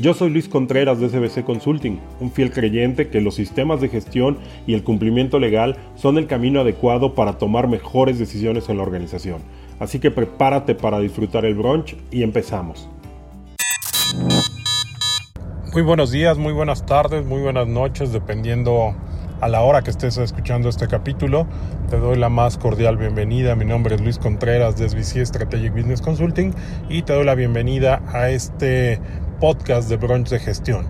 Yo soy Luis Contreras de SBC Consulting, un fiel creyente que los sistemas de gestión y el cumplimiento legal son el camino adecuado para tomar mejores decisiones en la organización. Así que prepárate para disfrutar el brunch y empezamos. Muy buenos días, muy buenas tardes, muy buenas noches, dependiendo a la hora que estés escuchando este capítulo. Te doy la más cordial bienvenida. Mi nombre es Luis Contreras de SBC Strategic Business Consulting y te doy la bienvenida a este podcast de Brunch de Gestión.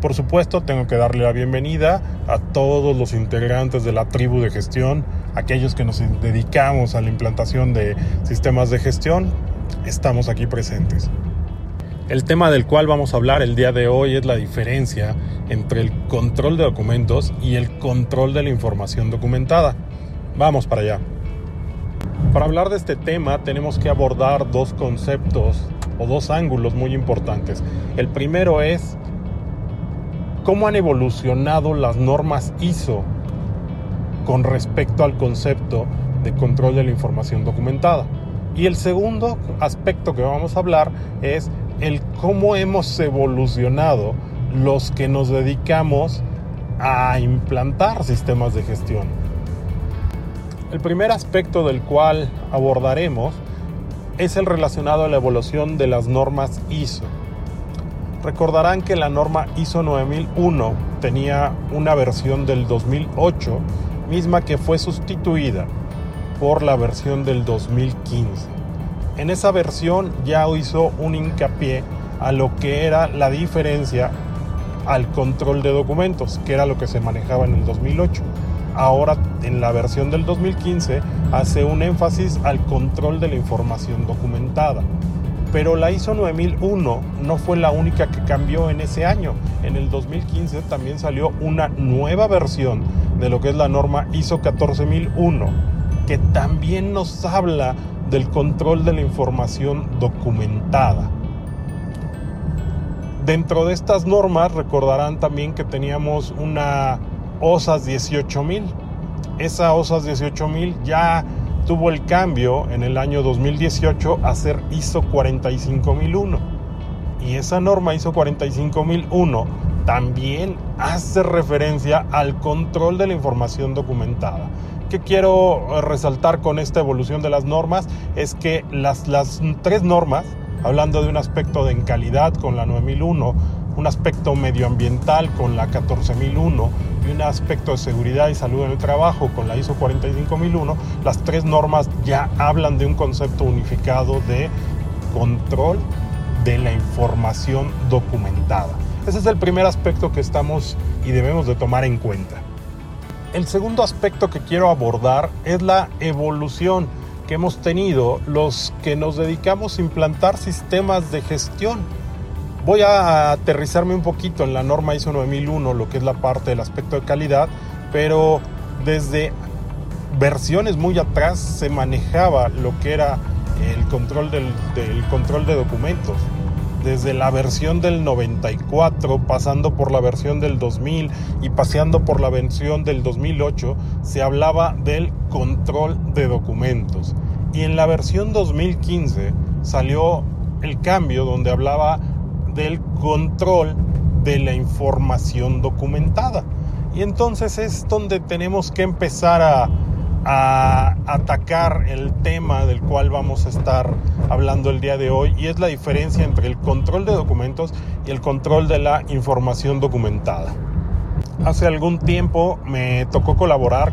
Por supuesto, tengo que darle la bienvenida a todos los integrantes de la tribu de gestión, aquellos que nos dedicamos a la implantación de sistemas de gestión, estamos aquí presentes. El tema del cual vamos a hablar el día de hoy es la diferencia entre el control de documentos y el control de la información documentada. Vamos para allá. Para hablar de este tema tenemos que abordar dos conceptos o dos ángulos muy importantes. El primero es cómo han evolucionado las normas ISO con respecto al concepto de control de la información documentada. Y el segundo aspecto que vamos a hablar es el cómo hemos evolucionado los que nos dedicamos a implantar sistemas de gestión. El primer aspecto del cual abordaremos es el relacionado a la evolución de las normas ISO. Recordarán que la norma ISO 9001 tenía una versión del 2008, misma que fue sustituida por la versión del 2015. En esa versión ya hizo un hincapié a lo que era la diferencia al control de documentos, que era lo que se manejaba en el 2008 ahora en la versión del 2015 hace un énfasis al control de la información documentada. Pero la ISO 9001 no fue la única que cambió en ese año. En el 2015 también salió una nueva versión de lo que es la norma ISO 14001, que también nos habla del control de la información documentada. Dentro de estas normas recordarán también que teníamos una OSAS 18000. Esa OSAS 18000 ya tuvo el cambio en el año 2018 a ser ISO 45001. Y esa norma ISO 45001 también hace referencia al control de la información documentada. ¿Qué quiero resaltar con esta evolución de las normas? Es que las, las tres normas, hablando de un aspecto de calidad con la 9001, un aspecto medioambiental con la 14001 y un aspecto de seguridad y salud en el trabajo con la ISO 45001, las tres normas ya hablan de un concepto unificado de control de la información documentada. Ese es el primer aspecto que estamos y debemos de tomar en cuenta. El segundo aspecto que quiero abordar es la evolución que hemos tenido los que nos dedicamos a implantar sistemas de gestión Voy a aterrizarme un poquito en la norma ISO 9001, lo que es la parte del aspecto de calidad, pero desde versiones muy atrás se manejaba lo que era el control del, control de documentos. Desde la versión del 94, pasando por la versión del 2000 y paseando por la versión del 2008, se hablaba del control de documentos. Y en la versión 2015 salió el cambio donde hablaba del control de la información documentada. Y entonces es donde tenemos que empezar a, atacar el tema del cual vamos a estar hablando el día de hoy y es la diferencia entre el control de documentos y el control de la información documentada. Hace algún tiempo me tocó colaborar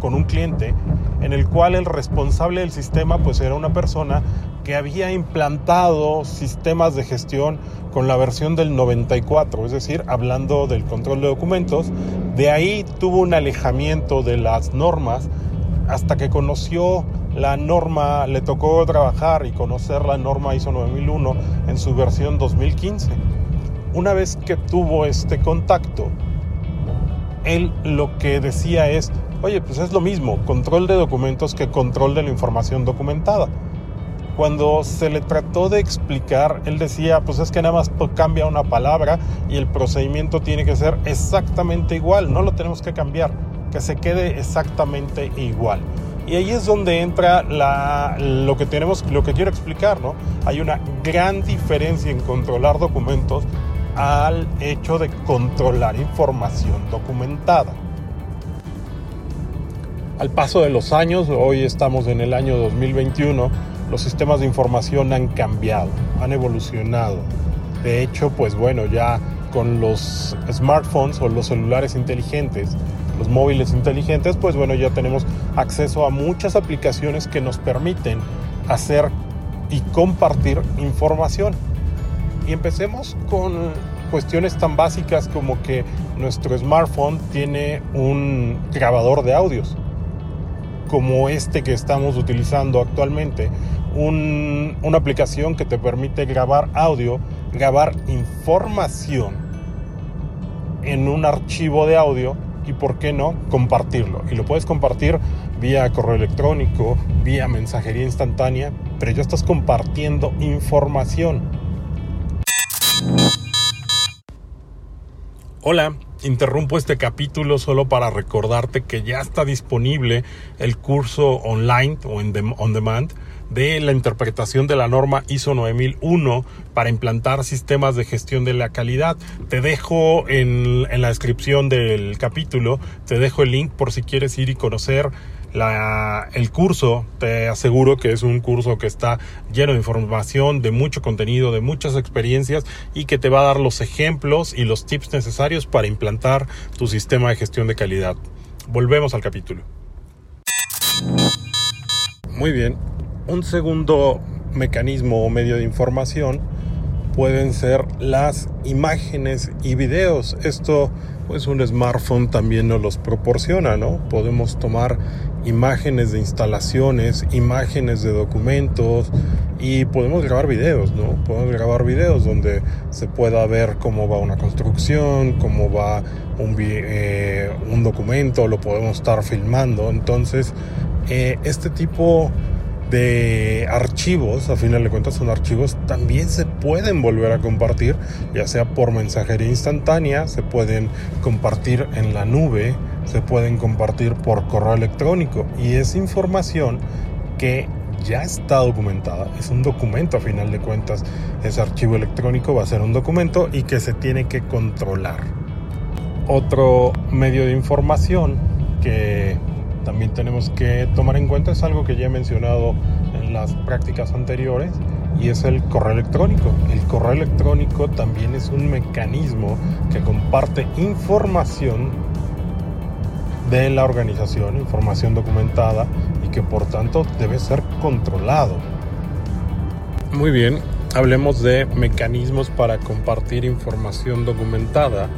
con un cliente en el cual el responsable del sistema pues era una persona que había implantado sistemas de gestión con la versión del 94, es decir, hablando del control de documentos. De ahí tuvo un alejamiento de las normas hasta que conoció la norma, le tocó trabajar y conocer la norma ISO 9001 en su versión 2015. Una vez que tuvo este contacto, él lo que decía es, oye, pues es lo mismo, control de documentos que control de la información documentada. Cuando se le trató de explicar, él decía, pues es que nada más cambia una palabra y el procedimiento tiene que ser exactamente igual, no lo tenemos que cambiar, que se quede exactamente igual. Y ahí es donde entra lo que tenemos, lo que quiero explicar, ¿no? Hay una gran diferencia en controlar documentos al hecho de controlar información documentada. Al paso de los años, hoy estamos en el año 2021, los sistemas de información han cambiado, han evolucionado. De hecho, pues bueno, ya con los smartphones o los celulares inteligentes, los móviles inteligentes, pues bueno, ya tenemos acceso a muchas aplicaciones que nos permiten hacer y compartir información. Y empecemos con cuestiones tan básicas como que nuestro smartphone tiene un grabador de audios, como este que estamos utilizando actualmente, una aplicación que te permite grabar audio, grabar información en un archivo de audio y, ¿por qué no?, compartirlo. Y lo puedes compartir vía correo electrónico, vía mensajería instantánea, pero ya estás compartiendo información. Hola, interrumpo este capítulo solo para recordarte que ya está disponible el curso online o en on demand de la interpretación de la norma ISO 9001 para implantar sistemas de gestión de la calidad. Te dejo en, la descripción del capítulo, te dejo el link por si quieres ir y conocer el curso, te aseguro que es un curso que está lleno de información, de mucho contenido, de muchas experiencias y que te va a dar los ejemplos y los tips necesarios para implantar tu sistema de gestión de calidad. Volvemos al capítulo. Muy bien, un segundo mecanismo o medio de información pueden ser las imágenes y videos. Esto pues un smartphone también nos los proporciona, ¿no? Podemos tomar imágenes de instalaciones, imágenes de documentos y podemos grabar videos, ¿no? Podemos grabar videos donde se pueda ver cómo va una construcción, cómo va un, eh, un documento, lo podemos estar filmando. Entonces, eh, este tipo de archivos, a final de cuentas son archivos, también se pueden volver a compartir, ya sea por mensajería instantánea, se pueden compartir en la nube, se pueden compartir por correo electrónico y es información que ya está documentada, es un documento a final de cuentas, ese archivo electrónico va a ser un documento y que se tiene que controlar. Otro medio de información que también tenemos que tomar en cuenta es algo que ya he mencionado en las prácticas anteriores y es el correo electrónico. El correo electrónico también es un mecanismo que comparte información de la organización, información documentada y que por tanto debe ser controlado. Muy bien, hablemos de mecanismos para compartir información documentada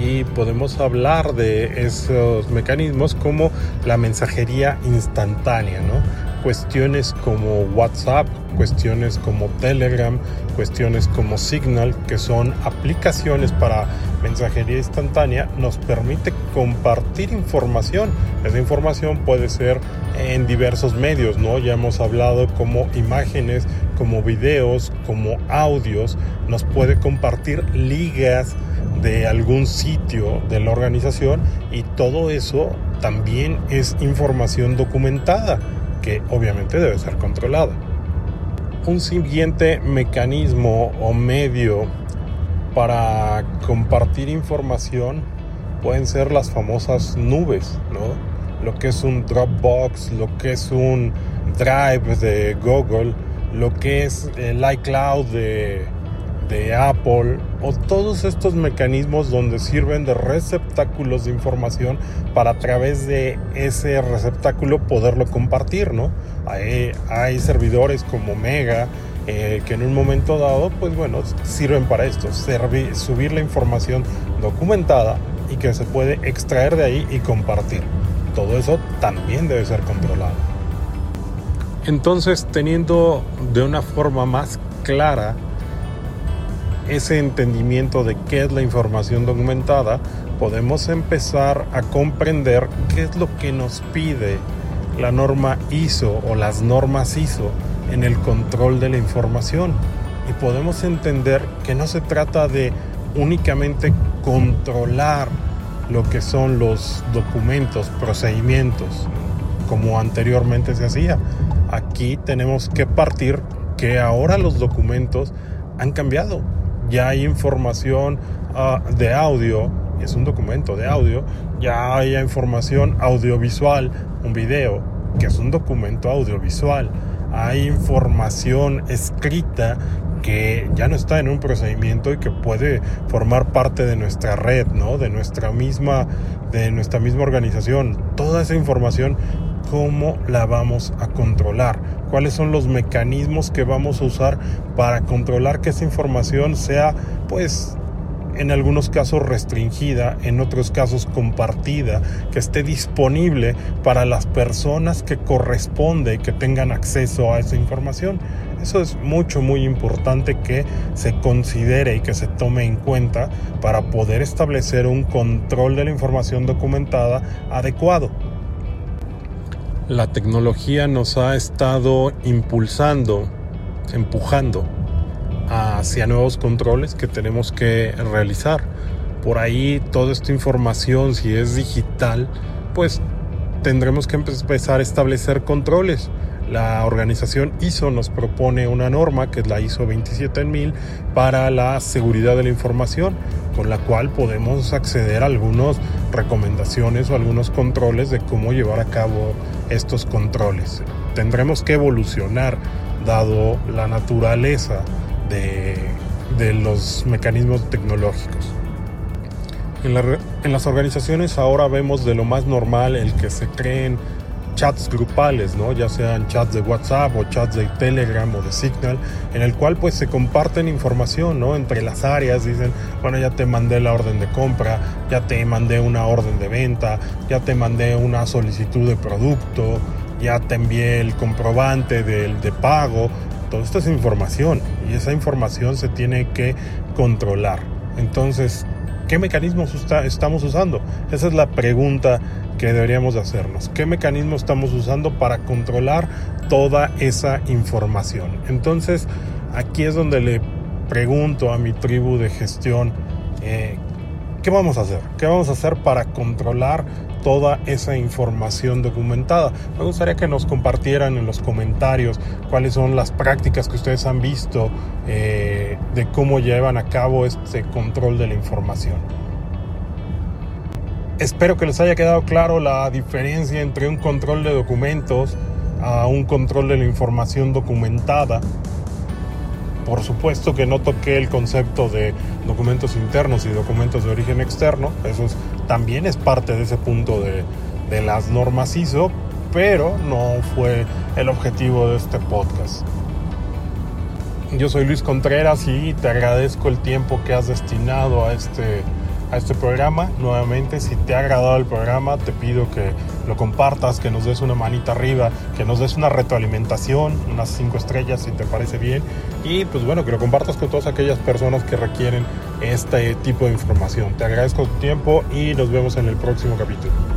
y podemos hablar de esos mecanismos como la mensajería instantánea, ¿no? Cuestiones como WhatsApp, cuestiones como Telegram, cuestiones como Signal, que son aplicaciones para mensajería instantánea, nos permite compartir información. Esa información puede ser en diversos medios, ¿no? Ya hemos hablado como imágenes, como videos, como audios, nos puede compartir ligas de algún sitio de la organización y todo eso también es información documentada que obviamente debe ser controlada. Un siguiente mecanismo o medio para compartir información pueden ser las famosas nubes, ¿no? Lo que es un Dropbox, lo que es un Drive de Google, lo que es el iCloud de, Apple o todos estos mecanismos donde sirven de receptáculos de información para a través de ese receptáculo poderlo compartir, ¿no? Hay, hay servidores como Mega eh, que en un momento dado, pues bueno, sirven para esto, subir la información documentada y que se puede extraer de ahí y compartir. Todo eso también debe ser controlado. Entonces, teniendo de una forma más clara ese entendimiento de qué es la información documentada, podemos empezar a comprender qué es lo que nos pide la norma ISO o las normas ISO en el control de la información. Y podemos entender que no se trata de únicamente controlar lo que son los documentos, procedimientos, como anteriormente se hacía. Aquí tenemos que partir que ahora los documentos han cambiado. Ya hay información uh, de audio, es un documento de audio, ya hay información audiovisual, un video, que es un documento audiovisual. Hay información escrita que ya no está en un procedimiento y que puede formar parte de nuestra red, ¿no? De nuestra misma de nuestra misma organización. Toda esa información cómo la vamos a controlar, cuáles son los mecanismos que vamos a usar para controlar que esa información sea pues en algunos casos restringida, en otros casos compartida, que esté disponible para las personas que corresponde que tengan acceso a esa información. Eso es mucho, muy importante que se considere y que se tome en cuenta para poder establecer un control de la información documentada adecuado. La tecnología nos ha estado impulsando, empujando hacia nuevos controles que tenemos que realizar. Por ahí toda esta información, si es digital, pues tendremos que empezar a establecer controles. La organización ISO nos propone una norma, que es la ISO 27000, para la seguridad de la información, con la cual podemos acceder a algunas recomendaciones o algunos controles de cómo llevar a cabo estos controles. Tendremos que evolucionar dado la naturaleza de, los mecanismos tecnológicos. En, en, las organizaciones ahora vemos de lo más normal el que se creen chats grupales, ¿no? ya sean chats de WhatsApp o chats de Telegram o de Signal, en el cual pues se comparten información ¿no? entre las áreas, dicen, bueno, ya te mandé la orden de compra, ya te mandé una orden de venta, ya te mandé una solicitud de producto, ya te envié el comprobante del de pago, todo esto es información y esa información se tiene que controlar. Entonces, ¿qué mecanismos estamos usando? Esa es la pregunta que deberíamos hacernos. ¿Qué mecanismo estamos usando para controlar toda esa información? Entonces, aquí es donde le pregunto a mi tribu de gestión, eh, ¿qué vamos a hacer? ¿Qué vamos a hacer para controlar toda esa información documentada. Me gustaría que nos compartieran en los comentarios cuáles son las prácticas que ustedes han visto eh, de cómo llevan a cabo este control de la información. Espero que les haya quedado claro la diferencia entre un control de documentos a un control de la información documentada. Por supuesto que no toqué el concepto de documentos internos y documentos de origen externo, eso también es parte de ese punto de, de las normas ISO, pero no fue el objetivo de este podcast. Yo soy Luis Contreras y te agradezco el tiempo que has destinado a este a este programa. Nuevamente, si te ha agradado el programa, te pido que lo compartas, que nos des una manita arriba, que nos des una retroalimentación, unas cinco estrellas si te parece bien. Y pues bueno, que lo compartas con todas aquellas personas que requieren este tipo de información. Te agradezco tu tiempo y nos vemos en el próximo capítulo.